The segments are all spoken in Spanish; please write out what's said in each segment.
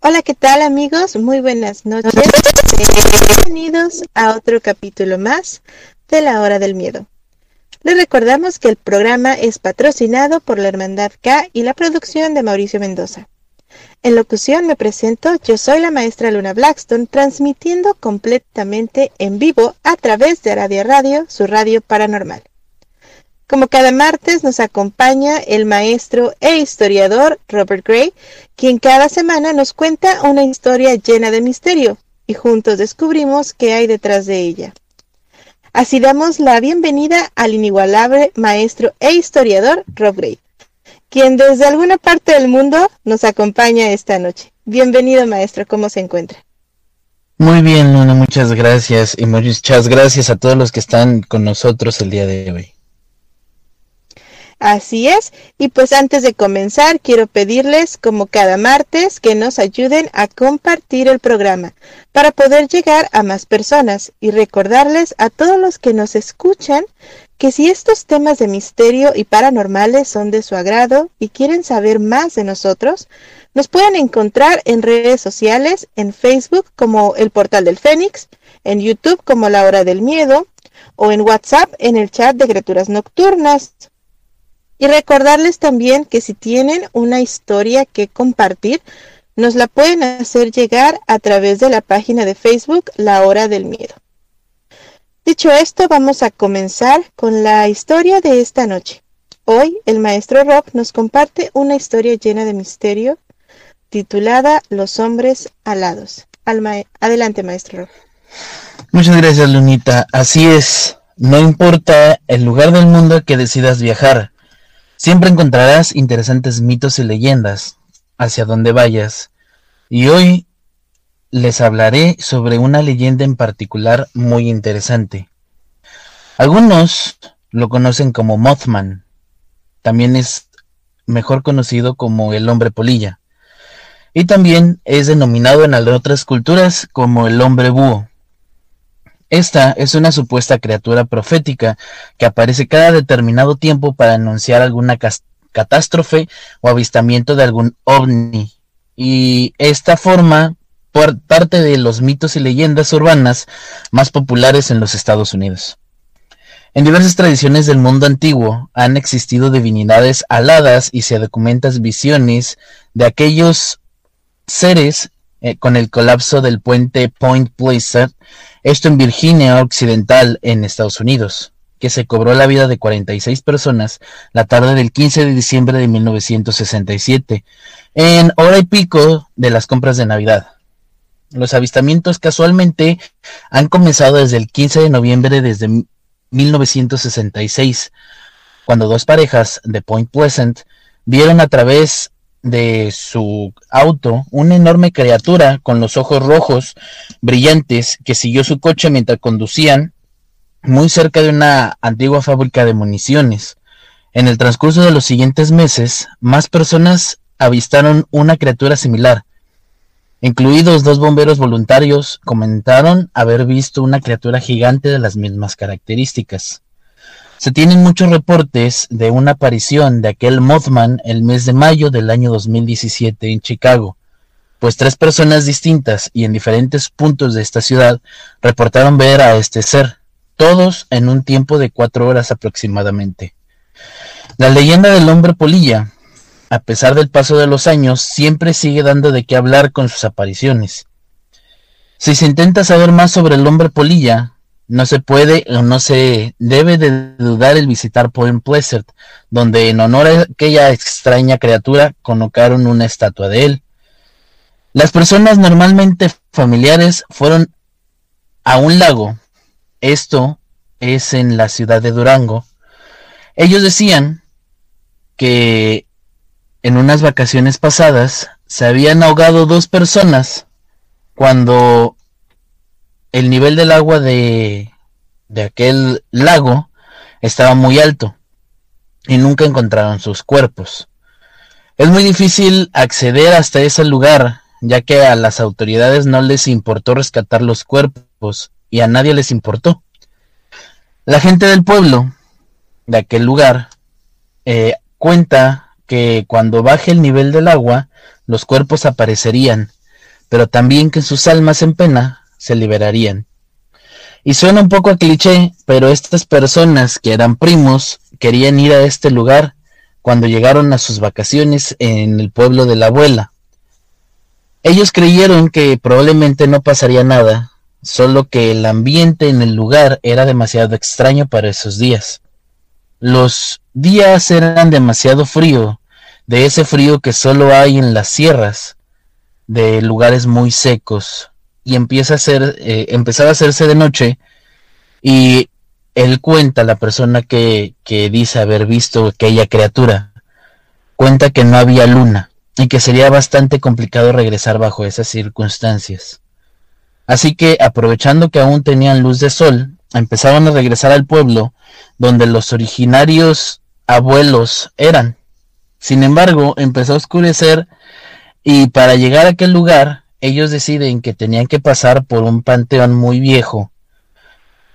Hola, ¿qué tal amigos? Muy buenas noches. Bienvenidos a otro capítulo más de la hora del miedo. Les recordamos que el programa es patrocinado por la Hermandad K y la producción de Mauricio Mendoza. En locución me presento, yo soy la maestra Luna Blackstone, transmitiendo completamente en vivo a través de Aradia Radio, su radio paranormal. Como cada martes nos acompaña el maestro e historiador Robert Gray, quien cada semana nos cuenta una historia llena de misterio y juntos descubrimos qué hay detrás de ella. Así damos la bienvenida al inigualable maestro e historiador Rob Gray, quien desde alguna parte del mundo nos acompaña esta noche. Bienvenido maestro, ¿cómo se encuentra? Muy bien, Luna, muchas gracias y muchas gracias a todos los que están con nosotros el día de hoy. Así es, y pues antes de comenzar quiero pedirles, como cada martes, que nos ayuden a compartir el programa para poder llegar a más personas y recordarles a todos los que nos escuchan que si estos temas de misterio y paranormales son de su agrado y quieren saber más de nosotros, nos pueden encontrar en redes sociales, en Facebook como el Portal del Fénix, en YouTube como La Hora del Miedo o en WhatsApp en el chat de Criaturas Nocturnas y recordarles también que si tienen una historia que compartir, nos la pueden hacer llegar a través de la página de Facebook La Hora del Miedo. Dicho esto, vamos a comenzar con la historia de esta noche. Hoy el maestro Rob nos comparte una historia llena de misterio titulada Los hombres alados. Adelante, maestro Rob. Muchas gracias, Lunita. Así es. No importa el lugar del mundo que decidas viajar, Siempre encontrarás interesantes mitos y leyendas hacia donde vayas. Y hoy les hablaré sobre una leyenda en particular muy interesante. Algunos lo conocen como Mothman. También es mejor conocido como el hombre polilla. Y también es denominado en otras culturas como el hombre búho. Esta es una supuesta criatura profética que aparece cada determinado tiempo para anunciar alguna catástrofe o avistamiento de algún ovni. Y esta forma parte de los mitos y leyendas urbanas más populares en los Estados Unidos. En diversas tradiciones del mundo antiguo han existido divinidades aladas y se documentan visiones de aquellos seres eh, con el colapso del puente Point Pleasant esto en Virginia Occidental, en Estados Unidos, que se cobró la vida de 46 personas la tarde del 15 de diciembre de 1967, en hora y pico de las compras de Navidad. Los avistamientos casualmente han comenzado desde el 15 de noviembre desde 1966, cuando dos parejas de Point Pleasant vieron a través de su auto una enorme criatura con los ojos rojos brillantes que siguió su coche mientras conducían muy cerca de una antigua fábrica de municiones. En el transcurso de los siguientes meses, más personas avistaron una criatura similar. Incluidos dos bomberos voluntarios, comentaron haber visto una criatura gigante de las mismas características. Se tienen muchos reportes de una aparición de aquel Mothman el mes de mayo del año 2017 en Chicago, pues tres personas distintas y en diferentes puntos de esta ciudad reportaron ver a este ser, todos en un tiempo de cuatro horas aproximadamente. La leyenda del hombre polilla, a pesar del paso de los años, siempre sigue dando de qué hablar con sus apariciones. Si se intenta saber más sobre el hombre polilla, no se puede o no se debe de dudar el visitar Point Pleasant, donde en honor a aquella extraña criatura colocaron una estatua de él. Las personas normalmente familiares fueron a un lago. Esto es en la ciudad de Durango. Ellos decían que en unas vacaciones pasadas se habían ahogado dos personas cuando el nivel del agua de, de aquel lago estaba muy alto y nunca encontraron sus cuerpos. Es muy difícil acceder hasta ese lugar, ya que a las autoridades no les importó rescatar los cuerpos y a nadie les importó. La gente del pueblo, de aquel lugar, eh, cuenta que cuando baje el nivel del agua, los cuerpos aparecerían, pero también que sus almas en pena se liberarían. Y suena un poco a cliché, pero estas personas que eran primos querían ir a este lugar cuando llegaron a sus vacaciones en el pueblo de la abuela. Ellos creyeron que probablemente no pasaría nada, solo que el ambiente en el lugar era demasiado extraño para esos días. Los días eran demasiado frío, de ese frío que solo hay en las sierras, de lugares muy secos, y empieza a eh, a hacerse de noche, y él cuenta, la persona que, que dice haber visto aquella criatura, cuenta que no había luna, y que sería bastante complicado regresar bajo esas circunstancias. Así que, aprovechando que aún tenían luz de sol, empezaron a regresar al pueblo donde los originarios abuelos eran. Sin embargo, empezó a oscurecer y para llegar a aquel lugar, ellos deciden que tenían que pasar por un panteón muy viejo.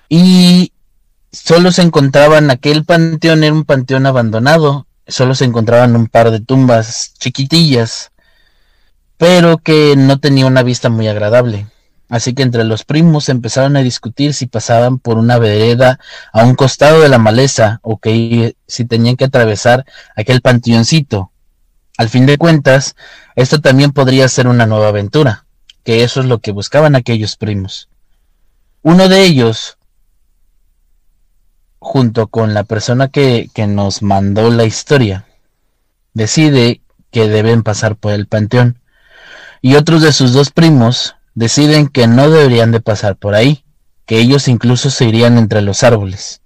Y solo se encontraban, aquel panteón era un panteón abandonado, solo se encontraban un par de tumbas chiquitillas, pero que no tenía una vista muy agradable. Así que entre los primos empezaron a discutir si pasaban por una vereda a un costado de la maleza o que si tenían que atravesar aquel panteoncito. Al fin de cuentas, esto también podría ser una nueva aventura, que eso es lo que buscaban aquellos primos. Uno de ellos, junto con la persona que, que nos mandó la historia, decide que deben pasar por el panteón, y otros de sus dos primos deciden que no deberían de pasar por ahí, que ellos incluso se irían entre los árboles.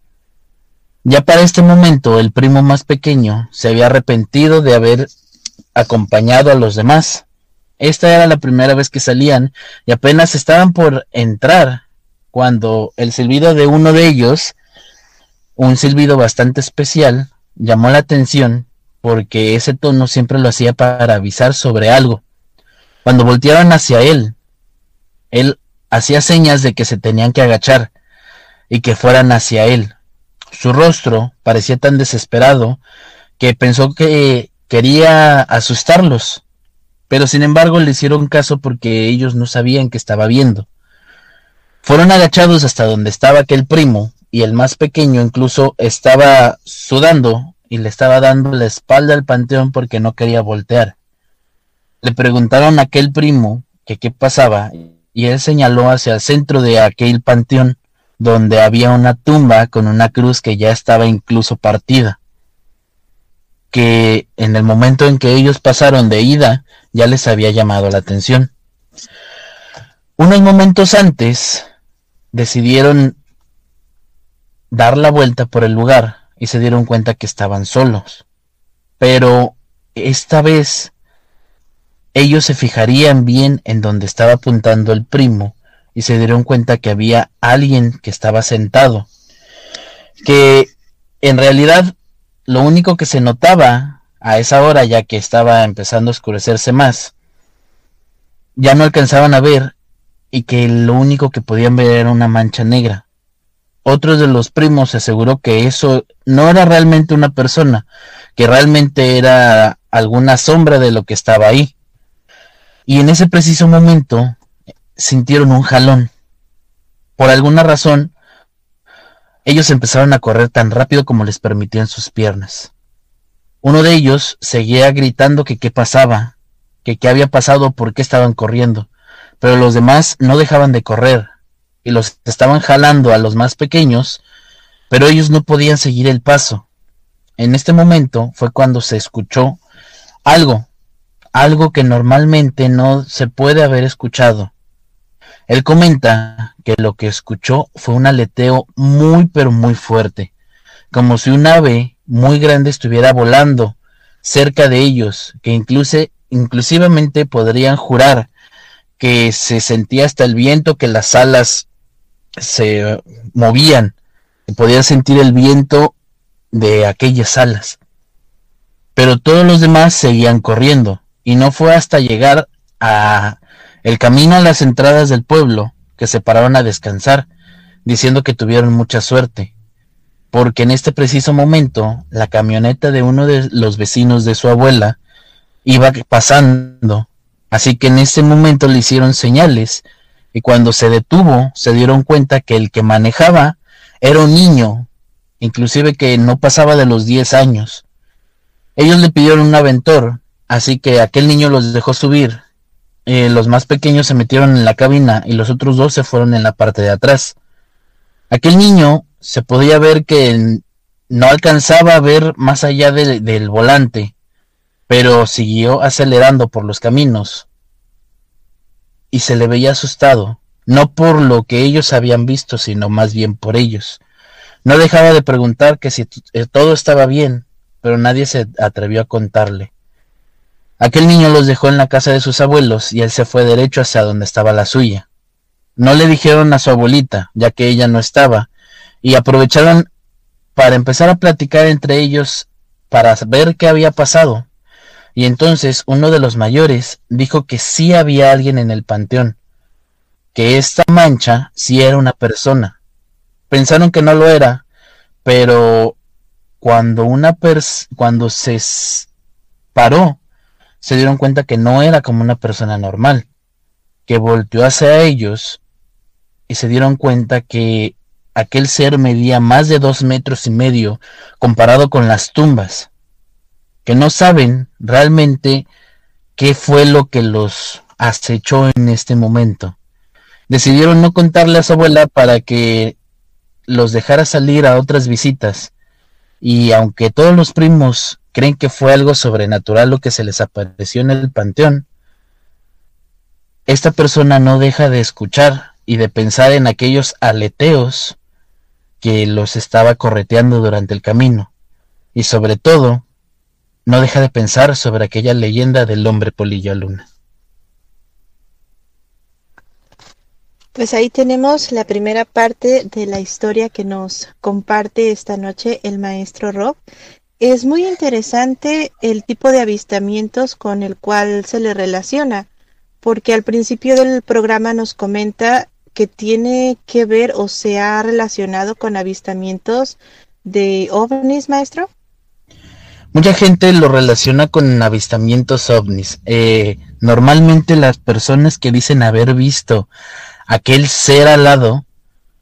Ya para este momento el primo más pequeño se había arrepentido de haber acompañado a los demás. Esta era la primera vez que salían y apenas estaban por entrar cuando el silbido de uno de ellos, un silbido bastante especial, llamó la atención porque ese tono siempre lo hacía para avisar sobre algo. Cuando voltearon hacia él, él hacía señas de que se tenían que agachar y que fueran hacia él. Su rostro parecía tan desesperado que pensó que quería asustarlos, pero sin embargo le hicieron caso porque ellos no sabían que estaba viendo. Fueron agachados hasta donde estaba aquel primo, y el más pequeño incluso estaba sudando y le estaba dando la espalda al panteón porque no quería voltear. Le preguntaron a aquel primo que qué pasaba y él señaló hacia el centro de aquel panteón, donde había una tumba con una cruz que ya estaba incluso partida, que en el momento en que ellos pasaron de ida ya les había llamado la atención. Unos momentos antes decidieron dar la vuelta por el lugar y se dieron cuenta que estaban solos. Pero esta vez ellos se fijarían bien en donde estaba apuntando el primo y se dieron cuenta que había alguien que estaba sentado. Que en realidad lo único que se notaba a esa hora, ya que estaba empezando a oscurecerse más, ya no alcanzaban a ver y que lo único que podían ver era una mancha negra. Otro de los primos se aseguró que eso no era realmente una persona, que realmente era alguna sombra de lo que estaba ahí y en ese preciso momento sintieron un jalón. Por alguna razón, ellos empezaron a correr tan rápido como les permitían sus piernas. Uno de ellos seguía gritando que qué pasaba, que qué había pasado, por qué estaban corriendo, pero los demás no dejaban de correr y los estaban jalando a los más pequeños, pero ellos no podían seguir el paso. En este momento fue cuando se escuchó algo algo que normalmente no se puede haber escuchado. Él comenta que lo que escuchó fue un aleteo muy pero muy fuerte, como si un ave muy grande estuviera volando cerca de ellos, que incluso, inclusivamente podrían jurar que se sentía hasta el viento, que las alas se movían, que podía sentir el viento de aquellas alas. Pero todos los demás seguían corriendo, y no fue hasta llegar a el camino a las entradas del pueblo que se pararon a descansar, diciendo que tuvieron mucha suerte, porque en este preciso momento la camioneta de uno de los vecinos de su abuela iba pasando, así que en ese momento le hicieron señales y cuando se detuvo se dieron cuenta que el que manejaba era un niño, inclusive que no pasaba de los 10 años. Ellos le pidieron un aventor, así que aquel niño los dejó subir. Eh, los más pequeños se metieron en la cabina y los otros dos se fueron en la parte de atrás. Aquel niño se podía ver que no alcanzaba a ver más allá del volante, pero siguió acelerando por los caminos y se le veía asustado, no por lo que ellos habían visto, sino más bien por ellos. No dejaba de preguntar que si eh, todo estaba bien, pero nadie se atrevió a contarle. Aquel niño los dejó en la casa de sus abuelos y él se fue derecho hacia donde estaba la suya. No le dijeron a su abuelita, ya que ella no estaba, y aprovecharon para empezar a platicar entre ellos para ver qué había pasado. Y entonces uno de los mayores dijo que sí había alguien en el panteón, que esta mancha sí era una persona. Pensaron que no lo era, pero cuando una pers cuando se paró, se dieron cuenta que no era como una persona normal, que volteó hacia ellos y se dieron cuenta que aquel ser medía más de dos metros y medio comparado con las tumbas, que no saben realmente qué fue lo que los acechó en este momento. Decidieron no contarle a su abuela para que los dejara salir a otras visitas, y aunque todos los primos creen que fue algo sobrenatural lo que se les apareció en el panteón, esta persona no deja de escuchar y de pensar en aquellos aleteos que los estaba correteando durante el camino, y sobre todo, no deja de pensar sobre aquella leyenda del hombre polilla luna. Pues ahí tenemos la primera parte de la historia que nos comparte esta noche el maestro Rob. Es muy interesante el tipo de avistamientos con el cual se le relaciona, porque al principio del programa nos comenta que tiene que ver o se ha relacionado con avistamientos de ovnis, maestro? Mucha gente lo relaciona con avistamientos ovnis. Eh, normalmente las personas que dicen haber visto aquel ser al lado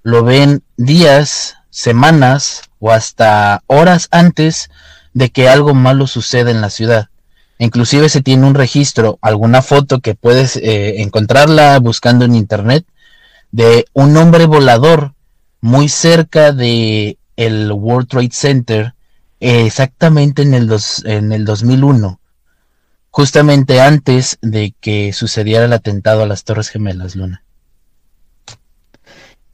lo ven días, semanas o hasta horas antes de que algo malo suceda en la ciudad. Inclusive se tiene un registro, alguna foto que puedes eh, encontrarla buscando en internet de un hombre volador muy cerca de el World Trade Center exactamente en el, dos, en el 2001 justamente antes de que sucediera el atentado a las Torres Gemelas, Luna.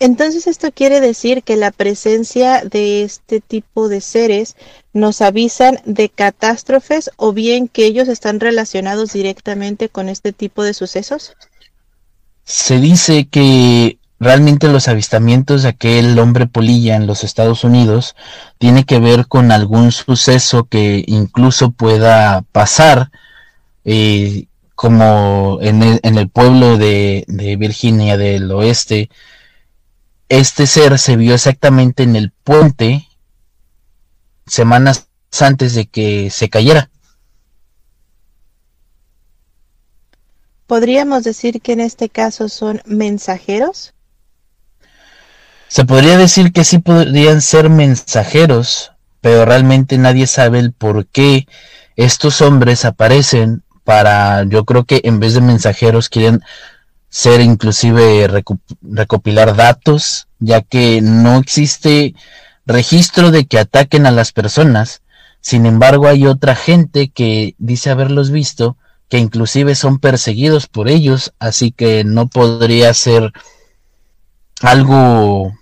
Entonces esto quiere decir que la presencia de este tipo de seres nos avisan de catástrofes o bien que ellos están relacionados directamente con este tipo de sucesos. Se dice que realmente los avistamientos de aquel hombre polilla en los Estados Unidos tiene que ver con algún suceso que incluso pueda pasar, eh, como en el, pueblo de, de, Virginia del Oeste. Este ser se vio exactamente en el puente semanas antes de que se cayera. ¿Podríamos decir que en este caso son mensajeros? Se podría decir que sí podrían ser mensajeros, pero realmente nadie sabe el por qué estos hombres aparecen para, yo creo que en vez de mensajeros quieren ser inclusive recopilar datos, ya que no existe registro de que ataquen a las personas. Sin embargo, hay otra gente que dice haberlos visto que inclusive son perseguidos por ellos, así que no podría ser algo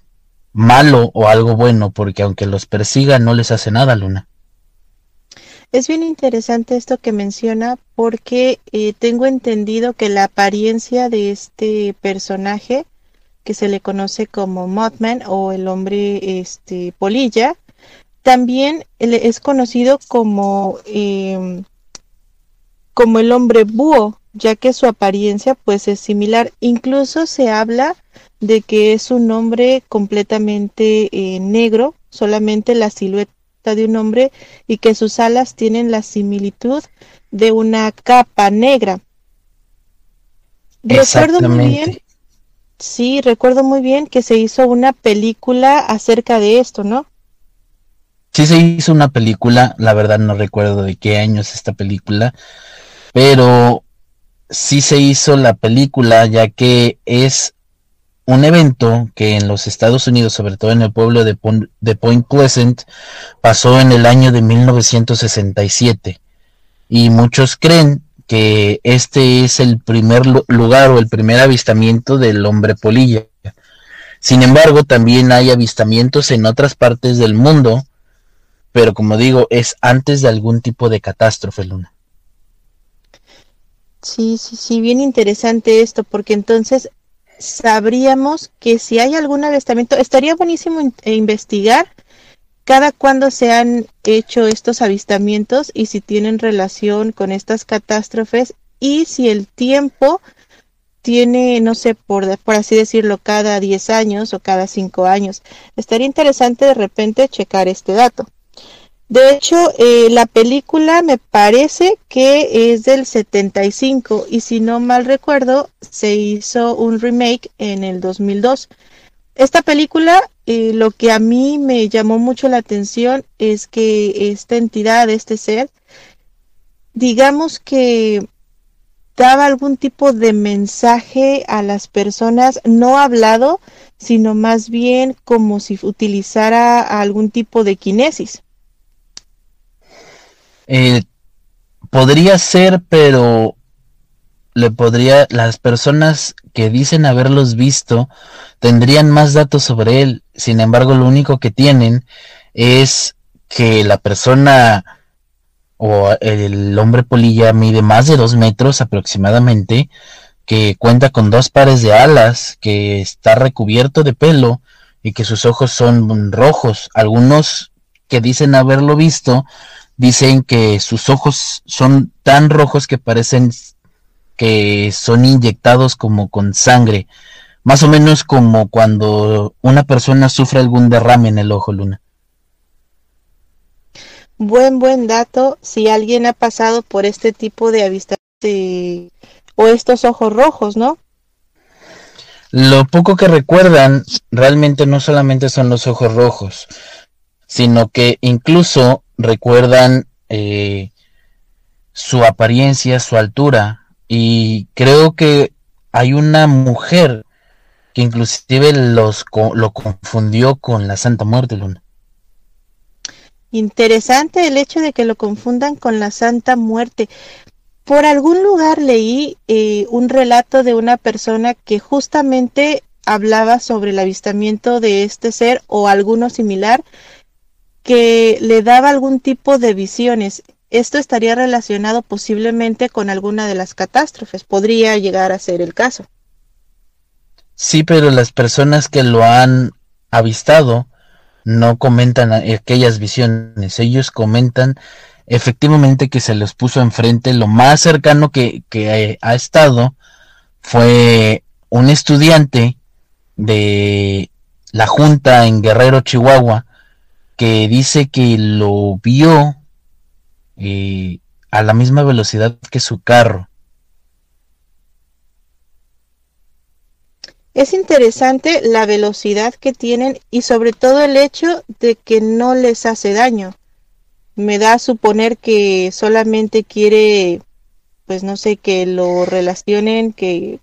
malo o algo bueno, porque aunque los persiga no les hace nada, Luna. Es bien interesante esto que menciona porque eh, tengo entendido que la apariencia de este personaje, que se le conoce como Mothman o el hombre este, polilla, también es conocido como, em, como el hombre búho, ya que su apariencia pues es similar. Incluso se habla de que es un hombre completamente eh, negro, solamente la silueta de un hombre y que sus alas tienen la similitud de una capa negra. Recuerdo muy bien, sí, recuerdo muy bien que se hizo una película acerca de esto, ¿no? Sí se hizo una película, la verdad no recuerdo de qué año es esta película, pero sí se hizo la película ya que es un evento que en los Estados Unidos, sobre todo en el pueblo de, Point Pleasant, pasó en el año de 1967. Y muchos creen que este es el primer lugar o el primer avistamiento del hombre polilla. Sin embargo, también hay avistamientos en otras partes del mundo, pero como digo, es antes de algún tipo de catástrofe, Luna. Sí, sí, sí, bien interesante esto, porque entonces sabríamos que si hay algún avistamiento, estaría buenísimo eh, investigar cada cuándo se han hecho estos avistamientos y si tienen relación con estas catástrofes y si el tiempo tiene, no sé, por, por así decirlo, cada 10 años o cada 5 años. Estaría interesante de repente checar este dato. De hecho, eh, la película me parece que es del 75 y si no mal recuerdo, se hizo un remake en el 2002. Esta película, eh, lo que a mí me llamó mucho la atención es que esta entidad, este ser, digamos que daba algún tipo de mensaje a las personas, no hablado, sino más bien como si utilizara algún tipo de kinesis. Eh, podría ser, pero le podría, las personas que dicen haberlos visto tendrían más datos sobre él. Sin embargo, lo único que tienen es que la persona o el hombre polilla mide más de dos metros aproximadamente, que cuenta con dos pares de alas, que está recubierto de pelo y que sus ojos son rojos. Algunos que dicen haberlo visto dicen que sus ojos son tan rojos que parecen que son inyectados como con sangre, más o menos como cuando una persona sufre algún derrame en el ojo, Luna. Buen, buen dato. Si alguien ha pasado por este tipo de avistamiento o estos ojos rojos, ¿no? Lo poco que recuerdan realmente no solamente son los ojos rojos, sino que incluso recuerdan eh, su apariencia, su altura, y creo que hay una mujer que inclusive los, lo confundió con la Santa Muerte, Luna. Interesante el hecho de que lo confundan con la Santa Muerte. Por algún lugar leí eh, un relato de una persona que justamente hablaba sobre el avistamiento de este ser o alguno similar que le daba algún tipo de visiones. Esto estaría relacionado posiblemente con alguna de las catástrofes. Podría llegar a ser el caso. Sí, pero las personas que lo han avistado no comentan aquellas visiones. Ellos comentan efectivamente que se les puso enfrente. Lo más cercano que, que ha estado fue un estudiante de la Junta en Guerrero, Chihuahua, que dice que lo vio eh, a la misma velocidad que su carro. Es interesante la velocidad que tienen y sobre todo el hecho de que no les hace daño. Me da a suponer que solamente quiere, pues no sé, que lo relacionen, que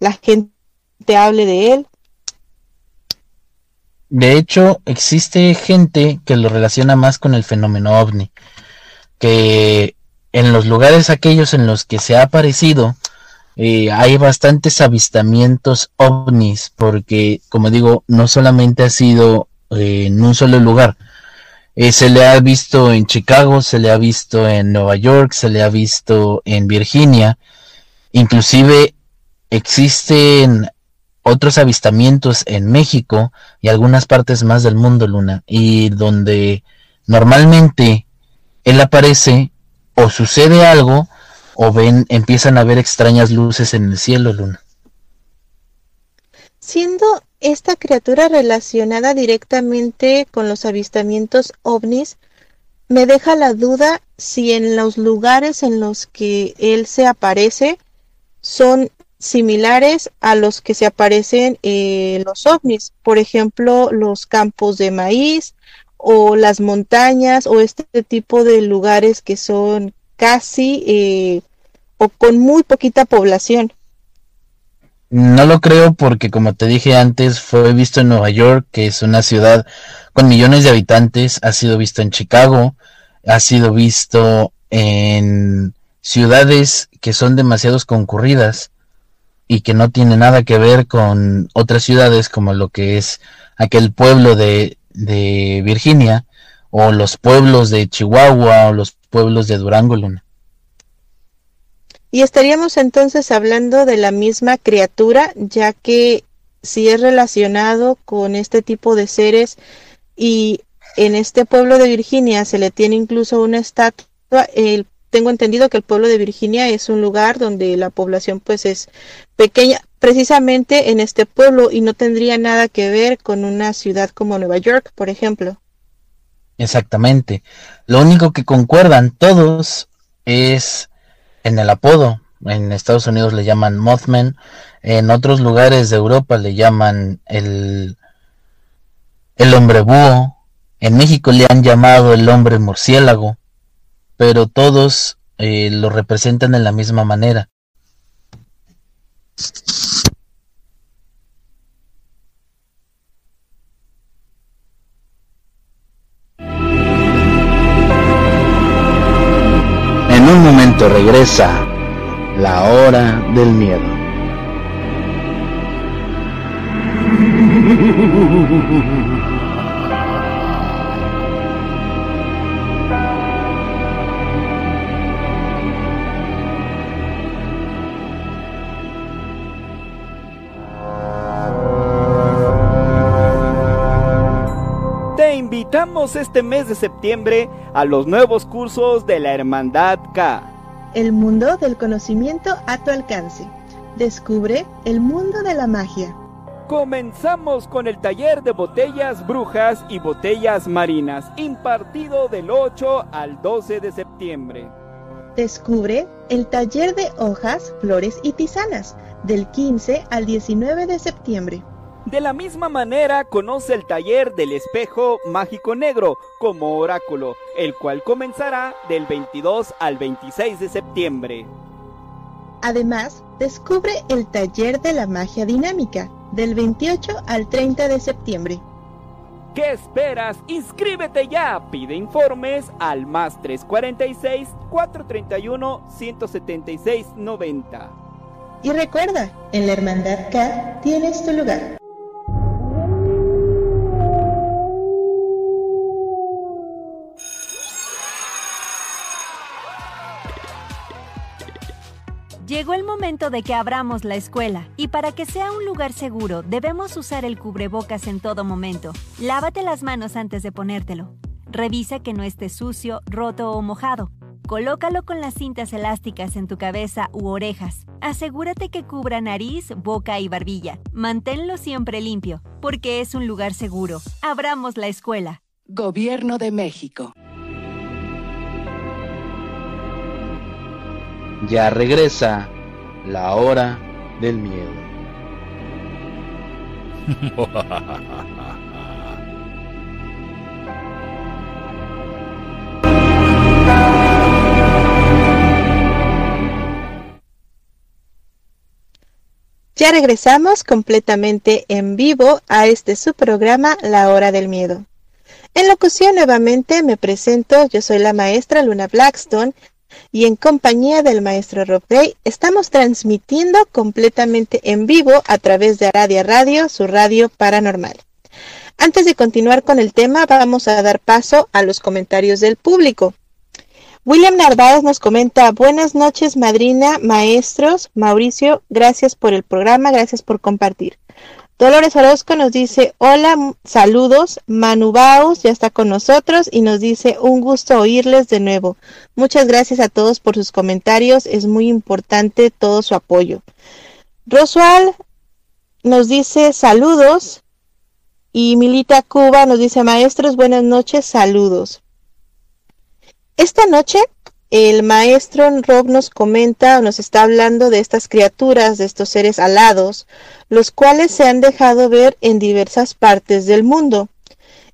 la gente hable de él de hecho, existe gente que lo relaciona más con el fenómeno ovni, que en los lugares aquellos en los que se ha aparecido, eh, hay bastantes avistamientos ovnis, porque, como digo, no solamente ha sido eh, en un solo lugar. Eh, se le ha visto en Chicago, se le ha visto en Nueva York, se le ha visto en Virginia. Inclusive existen otros avistamientos en México y algunas partes más del mundo, Luna, y donde normalmente él aparece o sucede algo o ven, empiezan a ver extrañas luces en el cielo, Luna. Siendo esta criatura relacionada directamente con los avistamientos ovnis, me deja la duda si en los lugares en los que él se aparece son similares a los que se aparecen en los ovnis, por ejemplo, los campos de maíz o las montañas o este tipo de lugares que son casi eh, o con muy poquita población. No lo creo porque como te dije antes fue visto en Nueva York, que es una ciudad con millones de habitantes, ha sido visto en Chicago, ha sido visto en ciudades que son demasiado concurridas y que no tiene nada que ver con otras ciudades como lo que es aquel pueblo de, de Virginia o los pueblos de Chihuahua o los pueblos de Durango Luna. Y estaríamos entonces hablando de la misma criatura, ya que si es relacionado con este tipo de seres y en este pueblo de Virginia se le tiene incluso una estatua, el, tengo entendido que el pueblo de Virginia es un lugar donde la población pues es pequeña, precisamente en este pueblo y no tendría nada que ver con una ciudad como Nueva York, por ejemplo. Exactamente. Lo único que concuerdan todos es en el apodo. En Estados Unidos le llaman Mothman. En otros lugares de Europa le llaman el, el hombre búho. En México le han llamado el hombre murciélago. Pero todos eh, lo representan de la misma manera. En un momento regresa la hora del miedo. Te invitamos este mes de septiembre a los nuevos cursos de la Hermandad K. El mundo del conocimiento a tu alcance. Descubre el mundo de la magia. Comenzamos con el taller de botellas brujas y botellas marinas, impartido del 8 al 12 de septiembre. Descubre el taller de hojas, flores y tisanas, del 15 al 19 de septiembre. De la misma manera, conoce el taller del espejo mágico negro como oráculo, el cual comenzará del 22 al 26 de septiembre. Además, descubre el taller de la magia dinámica del 28 al 30 de septiembre. ¿Qué esperas? Inscríbete ya. Pide informes al más 346 431 176 90. Y recuerda, en la Hermandad K tienes tu lugar. Llegó el momento de que abramos la escuela y para que sea un lugar seguro debemos usar el cubrebocas en todo momento. Lávate las manos antes de ponértelo. Revisa que no esté sucio, roto o mojado. Colócalo con las cintas elásticas en tu cabeza u orejas. Asegúrate que cubra nariz, boca y barbilla. Manténlo siempre limpio, porque es un lugar seguro. Abramos la escuela. Gobierno de México. Ya regresa la hora del miedo. Ya regresamos completamente en vivo a este su programa La Hora del Miedo. En locución nuevamente me presento, yo soy la maestra Luna Blackstone y en compañía del maestro Rob Gray estamos transmitiendo completamente en vivo a través de Aradia Radio, su radio paranormal. Antes de continuar con el tema, vamos a dar paso a los comentarios del público. William Narváez nos comenta, buenas noches madrina, maestros, Mauricio, gracias por el programa, gracias por compartir. Dolores Orozco nos dice, hola, saludos, Manu Baus ya está con nosotros y nos dice, un gusto oírles de nuevo. Muchas gracias a todos por sus comentarios, es muy importante todo su apoyo. Rosual nos dice, saludos, y Milita Cuba nos dice, maestros, buenas noches, saludos. Esta noche el maestro Rob nos comenta, nos está hablando de estas criaturas, de estos seres alados, los cuales se han dejado ver en diversas partes del mundo.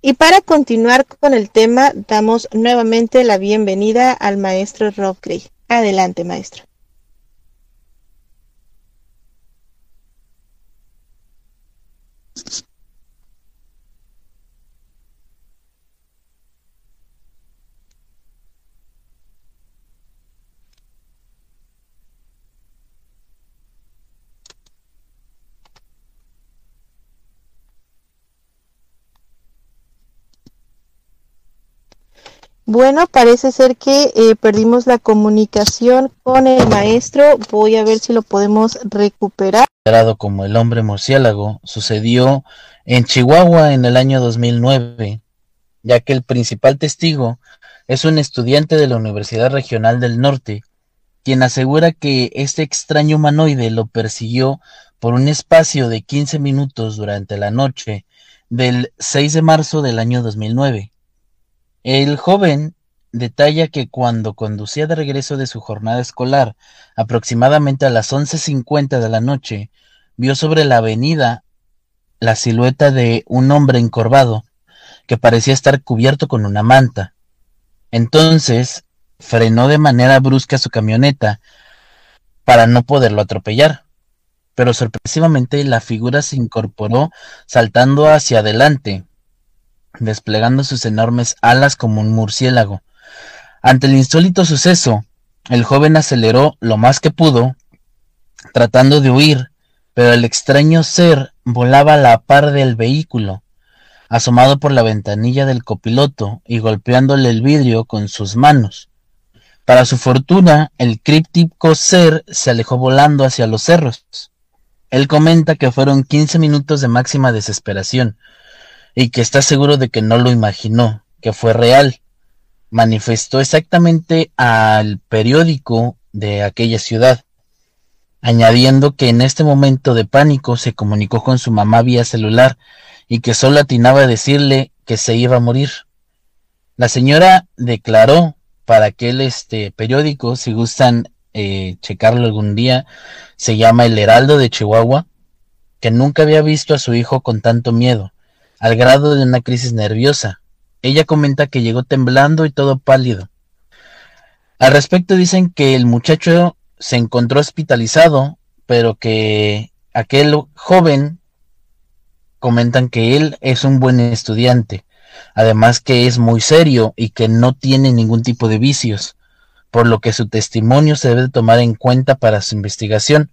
Y para continuar con el tema, damos nuevamente la bienvenida al maestro Rob Gray. Adelante, maestro. Bueno, parece ser que eh, perdimos la comunicación con el maestro. Voy a ver si lo podemos recuperar. Como el hombre murciélago, sucedió en Chihuahua en el año 2009, ya que el principal testigo es un estudiante de la Universidad Regional del Norte, quien asegura que este extraño humanoide lo persiguió por un espacio de 15 minutos durante la noche del 6 de marzo del año 2009. El joven detalla que cuando conducía de regreso de su jornada escolar, aproximadamente a las 11.50 de la noche, vio sobre la avenida la silueta de un hombre encorvado que parecía estar cubierto con una manta. Entonces frenó de manera brusca su camioneta para no poderlo atropellar, pero sorpresivamente la figura se incorporó saltando hacia adelante, desplegando sus enormes alas como un murciélago. Ante el insólito suceso, el joven aceleró lo más que pudo, tratando de huir, pero el extraño ser volaba a la par del vehículo, asomado por la ventanilla del copiloto y golpeándole el vidrio con sus manos. Para su fortuna, el críptico ser se alejó volando hacia los cerros. Él comenta que fueron quince minutos de máxima desesperación, y que está seguro de que no lo imaginó, que fue real. Manifestó exactamente al periódico de aquella ciudad, añadiendo que en este momento de pánico se comunicó con su mamá vía celular y que solo atinaba a decirle que se iba a morir. La señora declaró para aquel este periódico, si gustan eh, checarlo algún día, se llama El Heraldo de Chihuahua, que nunca había visto a su hijo con tanto miedo al grado de una crisis nerviosa. Ella comenta que llegó temblando y todo pálido. Al respecto dicen que el muchacho se encontró hospitalizado, pero que aquel joven comentan que él es un buen estudiante, además que es muy serio y que no tiene ningún tipo de vicios, por lo que su testimonio se debe tomar en cuenta para su investigación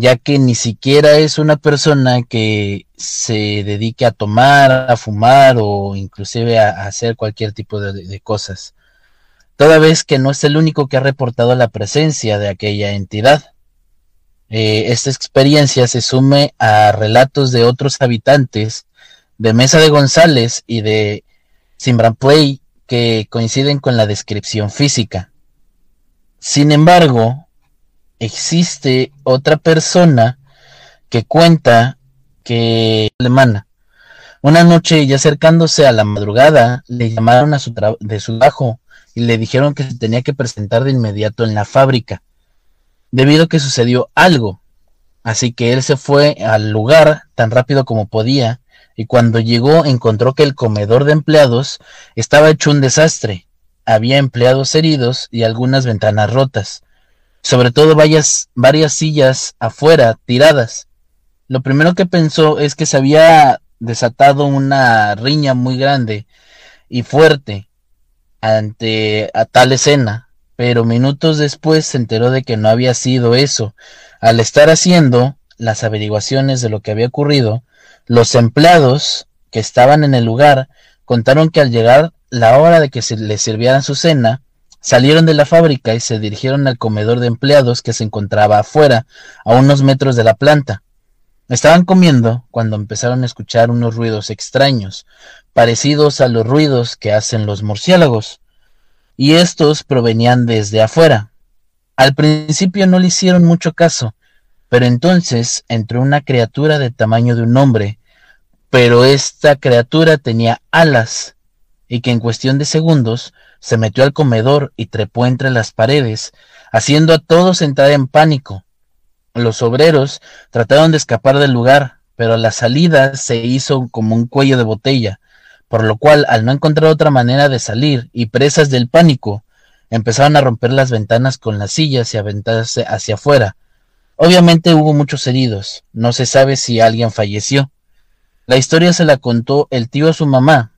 ya que ni siquiera es una persona que se dedique a tomar, a fumar o inclusive a, hacer cualquier tipo de, cosas, toda vez que no es el único que ha reportado la presencia de aquella entidad. Eh, esta experiencia se sume a relatos de otros habitantes de Mesa de González y de Simbrampuey que coinciden con la descripción física. Sin embargo, existe otra persona que cuenta que alemana. Una noche, ya acercándose a la madrugada, le llamaron a su de su trabajo y le dijeron que se tenía que presentar de inmediato en la fábrica, debido a que sucedió algo. Así que él se fue al lugar tan rápido como podía y cuando llegó encontró que el comedor de empleados estaba hecho un desastre. Había empleados heridos y algunas ventanas rotas sobre todo varias, varias sillas afuera tiradas. Lo primero que pensó es que se había desatado una riña muy grande y fuerte ante a tal escena, pero minutos después se enteró de que no había sido eso. Al estar haciendo las averiguaciones de lo que había ocurrido, los empleados que estaban en el lugar contaron que al llegar la hora de que se les sirvieran su cena, salieron de la fábrica y se dirigieron al comedor de empleados que se encontraba afuera, a unos metros de la planta. Estaban comiendo cuando empezaron a escuchar unos ruidos extraños, parecidos a los ruidos que hacen los murciélagos y estos provenían desde afuera. Al principio no le hicieron mucho caso, pero entonces entró una criatura de tamaño de un hombre, pero esta criatura tenía alas, y que en cuestión de segundos se metió al comedor y trepó entre las paredes, haciendo a todos entrar en pánico. Los obreros trataron de escapar del lugar, pero la salida se hizo como un cuello de botella, por lo cual al no encontrar otra manera de salir y presas del pánico, empezaron a romper las ventanas con las sillas y aventarse hacia afuera. Obviamente hubo muchos heridos, no se sabe si alguien falleció. La historia se la contó el tío a su mamá,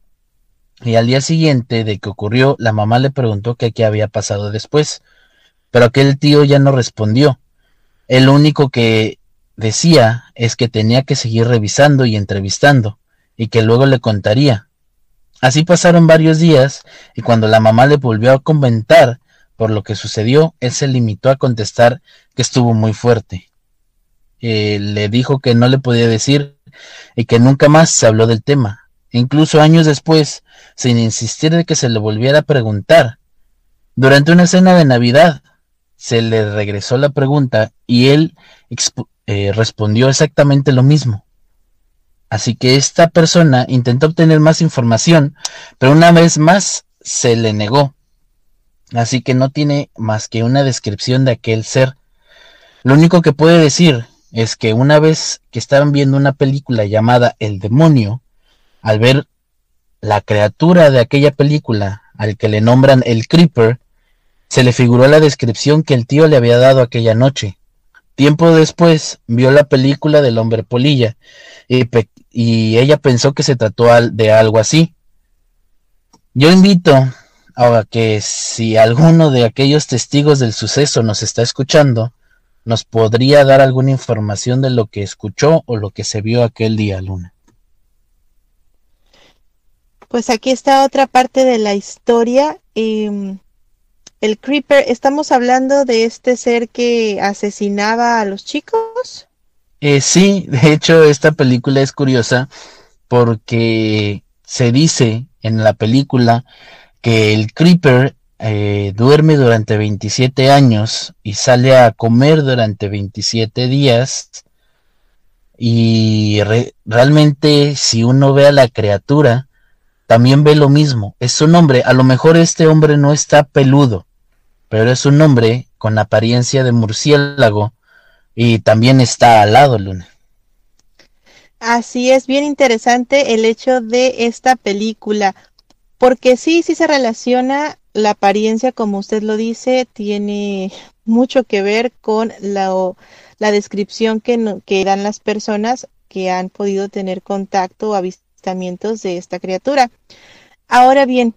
y al día siguiente de que ocurrió, la mamá le preguntó qué había pasado después, pero aquel tío ya no respondió. El único que decía es que tenía que seguir revisando y entrevistando, y que luego le contaría. Así pasaron varios días y cuando la mamá le volvió a comentar por lo que sucedió, él se limitó a contestar que estuvo muy fuerte. Eh, le dijo que no le podía decir y que nunca más se habló del tema. Incluso años después, sin insistir de que se le volviera a preguntar. Durante una cena de Navidad, se le regresó la pregunta y él eh, respondió exactamente lo mismo. Así que esta persona intentó obtener más información, pero una vez más se le negó. Así que no tiene más que una descripción de aquel ser. Lo único que puede decir es que una vez que estaban viendo una película llamada El demonio, al ver la criatura de aquella película, al que le nombran el Creeper, se le figuró la descripción que el tío le había dado aquella noche. Tiempo después vio la película del hombre polilla y, ella pensó que se trató de algo así. Yo invito a que si alguno de aquellos testigos del suceso nos está escuchando, nos podría dar alguna información de lo que escuchó o lo que se vio aquel día, Luna. Pues aquí está otra parte de la historia. Em, el Creeper, ¿estamos hablando de este ser que asesinaba a los chicos? Eh, sí, de hecho esta película es curiosa porque se dice en la película que el Creeper eh, duerme durante 27 años y sale a comer durante 27 días y realmente si uno ve a la criatura también ve lo mismo, es un hombre, a lo mejor este hombre no está peludo, pero es un hombre con apariencia de murciélago y también está al lado, Luna. Así es, bien interesante el hecho de esta película, porque sí, sí se relaciona la apariencia, como usted lo dice, tiene mucho que ver con la, la descripción que, que dan las personas que han podido tener contacto o de esta criatura. Ahora bien,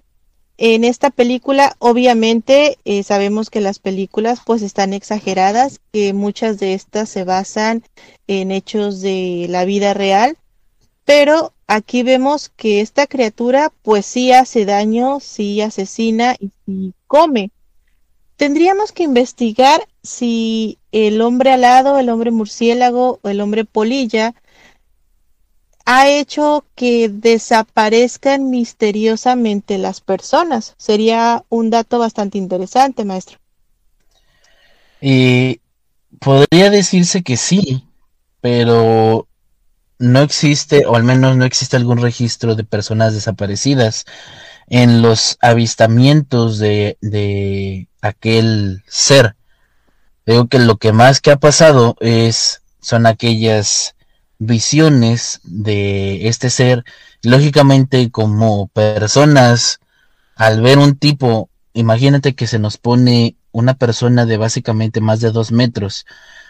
en esta película, obviamente, eh, sabemos que las películas pues están exageradas, que muchas de estas se basan en hechos de la vida real, pero aquí vemos que esta criatura pues sí hace daño, sí asesina y sí come. Tendríamos que investigar si el hombre alado, el hombre murciélago o el hombre polilla ha hecho que desaparezcan misteriosamente las personas. Sería un dato bastante interesante, maestro. Y podría decirse que sí, pero no existe, o al menos no existe algún registro de personas desaparecidas en los avistamientos de, de aquel ser. Veo que lo que más que ha pasado es son aquellas visiones de este ser. Lógicamente, como personas, al ver un tipo, imagínate que se nos pone una persona de básicamente más de dos metros.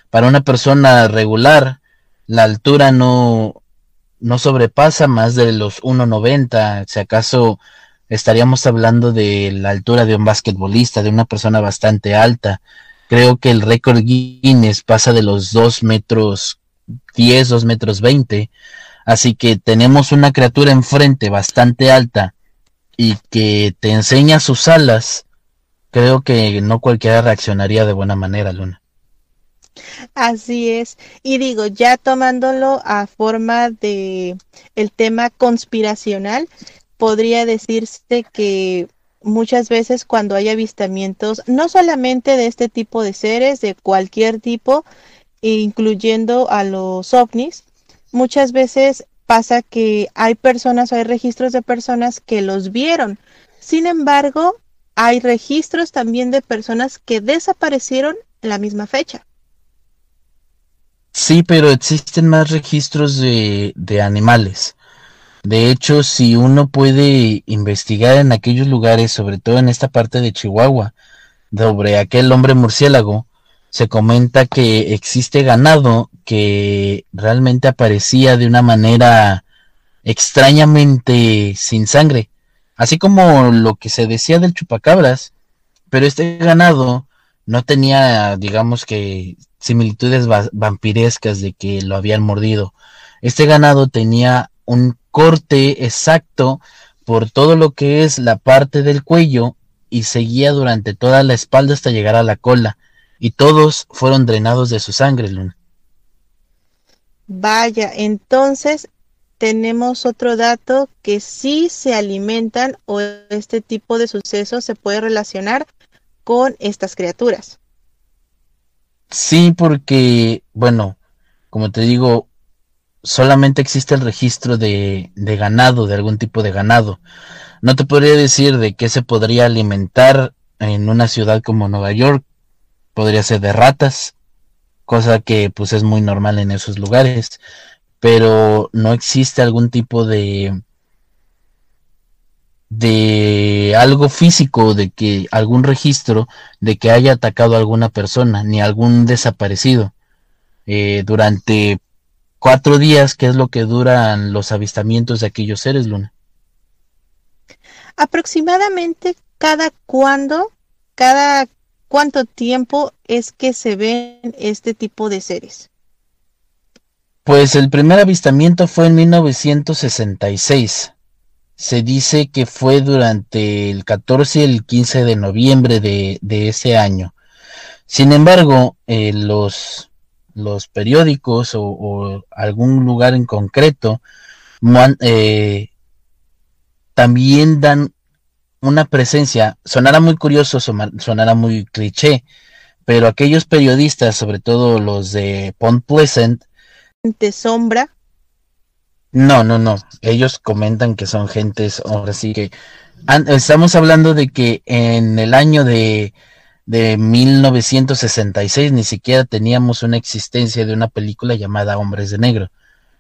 Para una persona regular, la altura no, no sobrepasa más de los 1,90, si acaso estaríamos hablando de la altura de un basquetbolista, de una persona bastante alta. Creo que el récord Guinness pasa de los 2 metros 10, 2 metros 20. Así que tenemos una criatura enfrente bastante alta y que te enseña sus alas. Creo que no cualquiera reaccionaría de buena manera, Luna. Así es. Y digo, ya tomándolo a forma de el tema conspiracional, podría decirse que muchas veces cuando hay avistamientos, no solamente de este tipo de seres, de cualquier tipo, incluyendo a los ovnis, muchas veces pasa que hay personas, hay registros de personas que los vieron. Sin embargo, hay registros también de personas que desaparecieron en la misma fecha. Sí, pero existen más registros de, de animales. De hecho, si uno puede investigar en aquellos lugares, sobre todo en esta parte de Chihuahua, sobre aquel hombre murciélago, se comenta que existe ganado que realmente aparecía de una manera extrañamente sin sangre, así como lo que se decía del chupacabras, pero este ganado no tenía, digamos que, similitudes vampirescas de que lo habían mordido. Este ganado tenía un corte exacto por todo lo que es la parte del cuello y seguía durante toda la espalda hasta llegar a la cola, y todos fueron drenados de su sangre, Luna. Vaya, entonces tenemos otro dato que sí se alimentan o este tipo de sucesos se puede relacionar con estas criaturas. Sí, porque, bueno, como te digo, solamente existe el registro de, de, ganado, de algún tipo de ganado. No te podría decir de qué se podría alimentar en una ciudad como Nueva York. Podría ser de ratas, cosa que pues es muy normal en esos lugares, pero no existe algún tipo de de algo físico, de que algún registro de que haya atacado a alguna persona, ni algún desaparecido. Eh, durante cuatro días, que es lo que duran los avistamientos de aquellos seres, Luna. Aproximadamente cada cuándo, cada cuánto tiempo es que se ven este tipo de seres. Pues el primer avistamiento fue en 1966 se dice que fue durante el 14 y el 15 de noviembre de, ese año. Sin embargo, eh, los, los periódicos o, algún lugar en concreto eh, también dan una presencia, sonará muy curioso, sonará muy cliché, pero aquellos periodistas, sobre todo los de Pont Pleasant, de sombra no, no, no. Ellos comentan que son gentes, ahora sí que estamos hablando de que en el año de, de 1966 ni siquiera teníamos una existencia de una película llamada Hombres de Negro.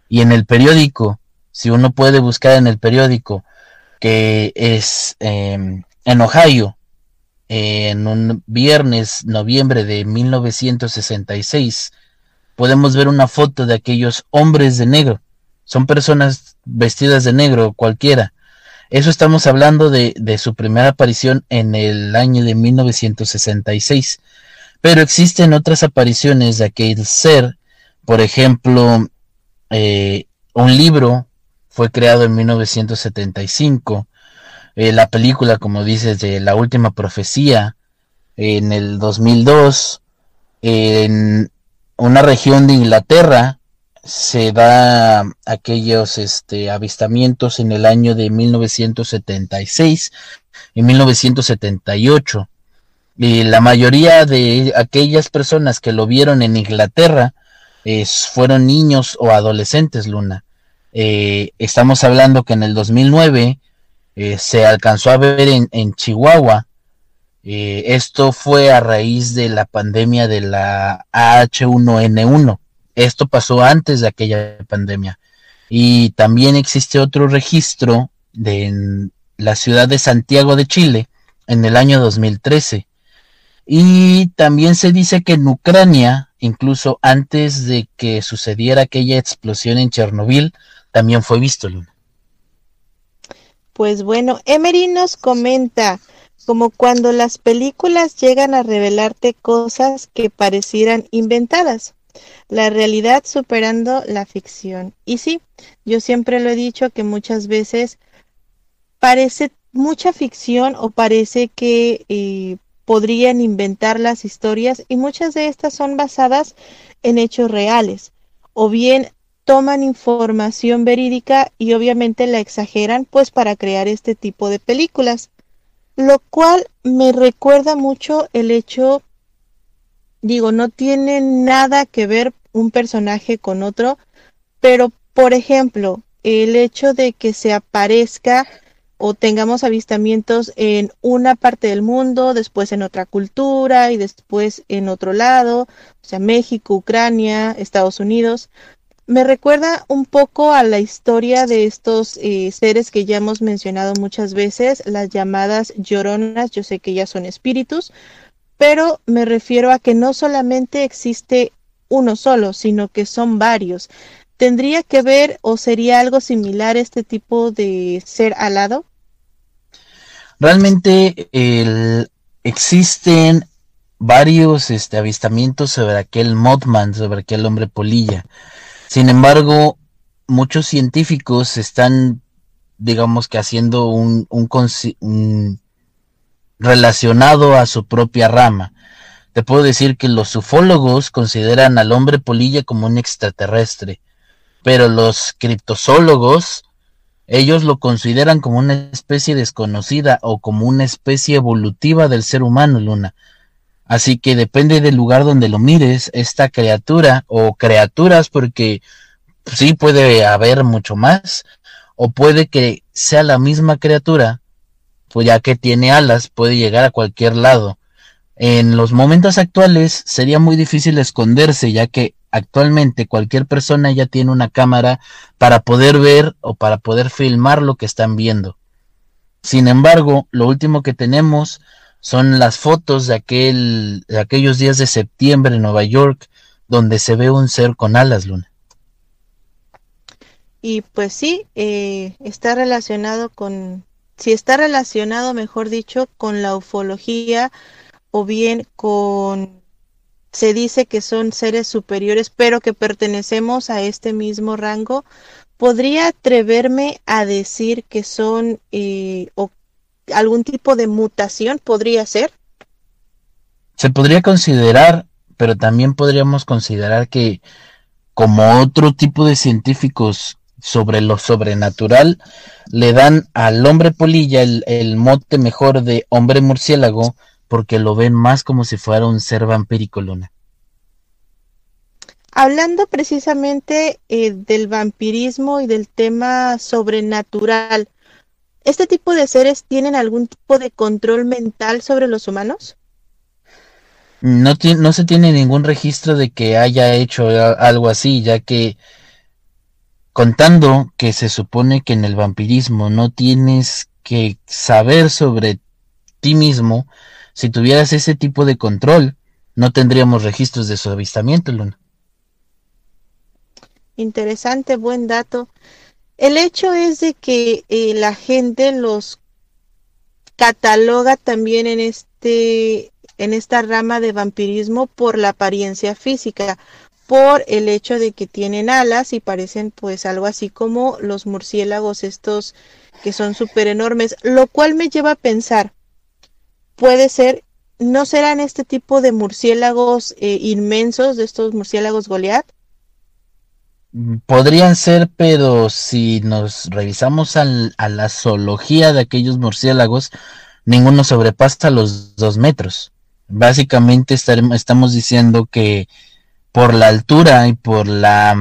Y en el periódico, si uno puede buscar en el periódico, que es em, en Ohio, en un viernes, noviembre de 1966, podemos ver una foto de aquellos hombres de negro son personas vestidas de negro, cualquiera. Eso estamos hablando de, su primera aparición en el año de 1966. Pero existen otras apariciones de aquel ser. Por ejemplo, eh, un libro fue creado en 1975. Eh, la película, como dices, de La Última Profecía en el 2002. En una región de Inglaterra se da aquellos este, avistamientos en el año de 1976 y 1978. Y la mayoría de aquellas personas que lo vieron en Inglaterra fueron niños o adolescentes, Luna. Eh, estamos hablando que en el 2009 eh, se alcanzó a ver en, en Chihuahua. Eh, esto fue a raíz de la pandemia de la H1N1 esto pasó antes de aquella pandemia. Y también existe otro registro de la ciudad de Santiago de Chile en el año 2013. Y también se dice que en Ucrania, incluso antes de que sucediera aquella explosión en Chernobyl, también fue visto, Luna. Pues bueno, Emery nos comenta, como cuando las películas llegan a revelarte cosas que parecieran inventadas, la realidad superando la ficción. Y sí, yo siempre lo he dicho que muchas veces parece mucha ficción o parece que eh, podrían inventar las historias y muchas de estas son basadas en hechos reales o bien toman información verídica y obviamente la exageran pues para crear este tipo de películas lo cual me recuerda mucho el hecho digo no tiene nada que ver un personaje con otro pero por ejemplo el hecho de que se aparezca o tengamos avistamientos en una parte del mundo, después en otra cultura y después en otro lado, o sea, México, Ucrania, Estados Unidos. Me recuerda un poco a la historia de estos eh, seres que ya hemos mencionado muchas veces, las llamadas lloronas, yo sé que ya son espíritus, pero me refiero a que no solamente existe uno solo, sino que son varios. ¿Tendría que ver o sería algo similar este tipo de ser alado? Realmente existen varios este, avistamientos sobre aquel Mothman, sobre aquel hombre polilla. Sin embargo, muchos científicos están, digamos que haciendo un, un relacionado a su propia rama. Te puedo decir que los ufólogos consideran al hombre polilla como un extraterrestre pero los criptozoólogos, ellos lo consideran como una especie desconocida o como una especie evolutiva del ser humano, Luna. Así que depende del lugar donde lo mires, esta criatura o criaturas, porque sí puede haber mucho más, o puede que sea la misma criatura, pues ya que tiene alas, puede llegar a cualquier lado. En los momentos actuales sería muy difícil esconderse, ya que actualmente cualquier persona ya tiene una cámara para poder ver o para poder filmar lo que están viendo. Sin embargo, lo último que tenemos son las fotos de, aquel, de aquellos días de septiembre en Nueva York, donde se ve un ser con alas, Luna. Y pues sí, eh, está relacionado con, si está relacionado, mejor dicho, con la ufología o bien con se dice que son seres superiores, pero que pertenecemos a este mismo rango, ¿podría atreverme a decir que son eh, o algún tipo de mutación? ¿Podría ser? Se podría considerar, pero también podríamos considerar que como otro tipo de científicos sobre lo sobrenatural, le dan al hombre polilla el, el mote mejor de hombre murciélago, porque lo ven más como si fuera un ser vampírico, Luna. Hablando precisamente eh, del vampirismo y del tema sobrenatural, ¿este tipo de seres tienen algún tipo de control mental sobre los humanos? No, no se tiene ningún registro de que haya hecho algo así, ya que contando que se supone que en el vampirismo no tienes que saber sobre ti mismo, si tuvieras ese tipo de control, no tendríamos registros de su avistamiento, Luna. Interesante, buen dato. El hecho es de que eh, la gente los cataloga también en este en esta rama de vampirismo por la apariencia física, por el hecho de que tienen alas y parecen pues algo así como los murciélagos estos que son súper enormes, lo cual me lleva a pensar, puede ser, ¿no serán este tipo de murciélagos eh, inmensos, de estos murciélagos Goliath? Podrían ser, pero si nos revisamos a la zoología de aquellos murciélagos, ninguno sobrepasa los dos metros. Básicamente estamos diciendo que por la altura y por la,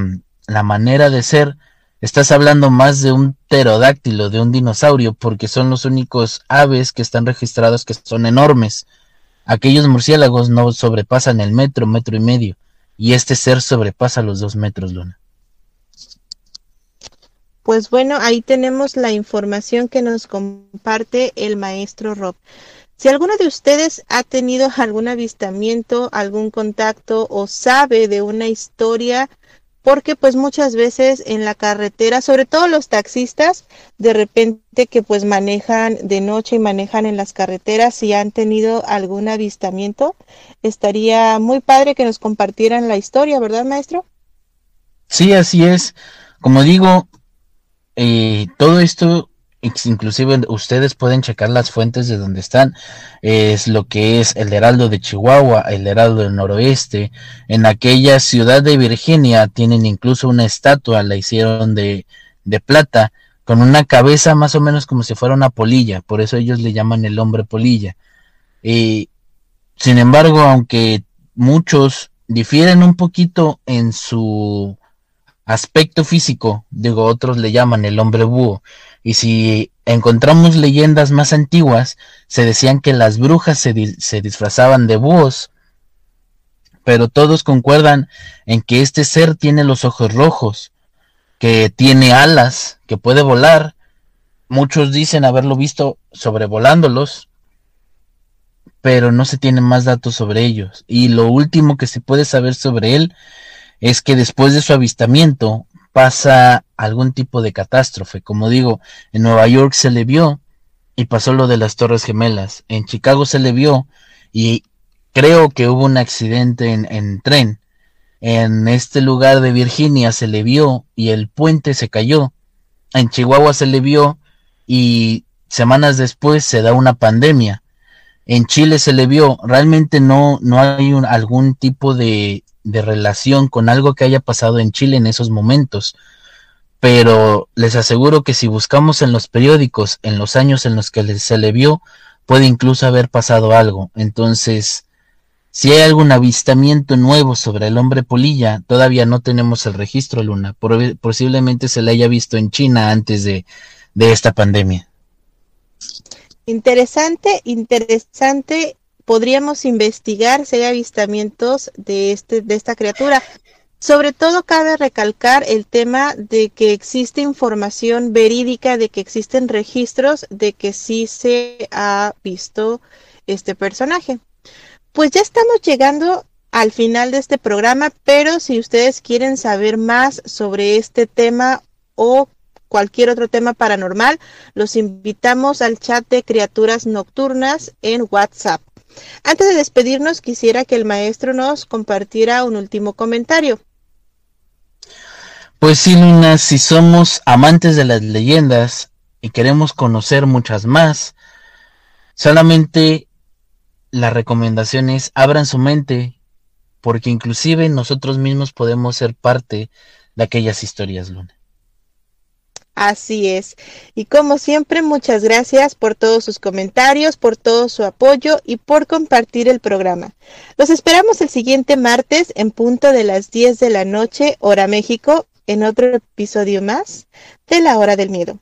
la manera de ser, estás hablando más de un pterodáctilo, de un dinosaurio, porque son los únicos aves que están registrados que son enormes. Aquellos murciélagos no sobrepasan el metro, metro y medio, y este ser sobrepasa los dos metros, Luna. Pues bueno, ahí tenemos la información que nos comparte el maestro Rob. Si alguno de ustedes ha tenido algún avistamiento, algún contacto o sabe de una historia porque pues muchas veces en la carretera, sobre todo los taxistas, de repente que pues manejan de noche y manejan en las carreteras, si han tenido algún avistamiento, estaría muy padre que nos compartieran la historia, ¿verdad, maestro? Sí, así es. Como digo, eh, todo esto inclusive ustedes pueden checar las fuentes de donde están, es lo que es el Heraldo de Chihuahua, el Heraldo del Noroeste, en aquella ciudad de Virginia tienen incluso una estatua, la hicieron de, de plata, con una cabeza más o menos como si fuera una polilla, por eso ellos le llaman el hombre polilla. Y, sin embargo, aunque muchos difieren un poquito en su aspecto físico, digo, otros le llaman el hombre búho, y si encontramos leyendas más antiguas, se decían que las brujas se, disfrazaban de búhos, pero todos concuerdan en que este ser tiene los ojos rojos, que tiene alas, que puede volar. Muchos dicen haberlo visto sobrevolándolos, pero no se tienen más datos sobre ellos. Y lo último que se puede saber sobre él es que después de su avistamiento, pasa algún tipo de catástrofe. Como digo, en Nueva York se le vio y pasó lo de las Torres Gemelas. En Chicago se le vio y creo que hubo un accidente en, tren. En este lugar de Virginia se le vio y el puente se cayó. En Chihuahua se le vio y semanas después se da una pandemia. En Chile se le vio, realmente no, no hay algún tipo de, de relación con algo que haya pasado en Chile en esos momentos. Pero les aseguro que si buscamos en los periódicos, en los años en los que se le vio, puede incluso haber pasado algo. Entonces, si hay algún avistamiento nuevo sobre el hombre polilla, todavía no tenemos el registro, Luna. posiblemente se le haya visto en China antes de, de esta pandemia. Interesante, interesante podríamos investigar si hay avistamientos de, este, de esta criatura. Sobre todo cabe recalcar el tema de que existe información verídica, de que existen registros de que sí se ha visto este personaje. Pues ya estamos llegando al final de este programa, pero si ustedes quieren saber más sobre este tema o cualquier otro tema paranormal, los invitamos al chat de criaturas nocturnas en WhatsApp. Antes de despedirnos, quisiera que el maestro nos compartiera un último comentario. Pues sí, Luna, si somos amantes de las leyendas y queremos conocer muchas más, solamente la recomendación es abran su mente, porque inclusive nosotros mismos podemos ser parte de aquellas historias, Luna. Así es. Y como siempre, muchas gracias por todos sus comentarios, por todo su apoyo y por compartir el programa. Los esperamos el siguiente martes en punto de las 10 de la noche, hora México, en otro episodio más de La Hora del Miedo.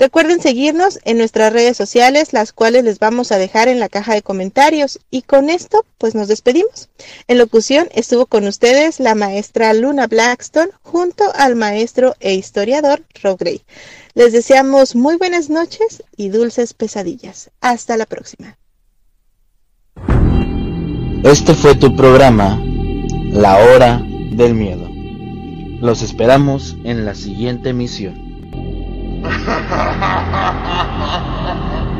Recuerden seguirnos en nuestras redes sociales, las cuales les vamos a dejar en la caja de comentarios. Y con esto, pues nos despedimos. En locución estuvo con ustedes la maestra Luna Blackstone junto al maestro e historiador Rob Gray. Les deseamos muy buenas noches y dulces pesadillas. Hasta la próxima. Este fue tu programa, La Hora del Miedo. Los esperamos en la siguiente emisión. ハハハハハ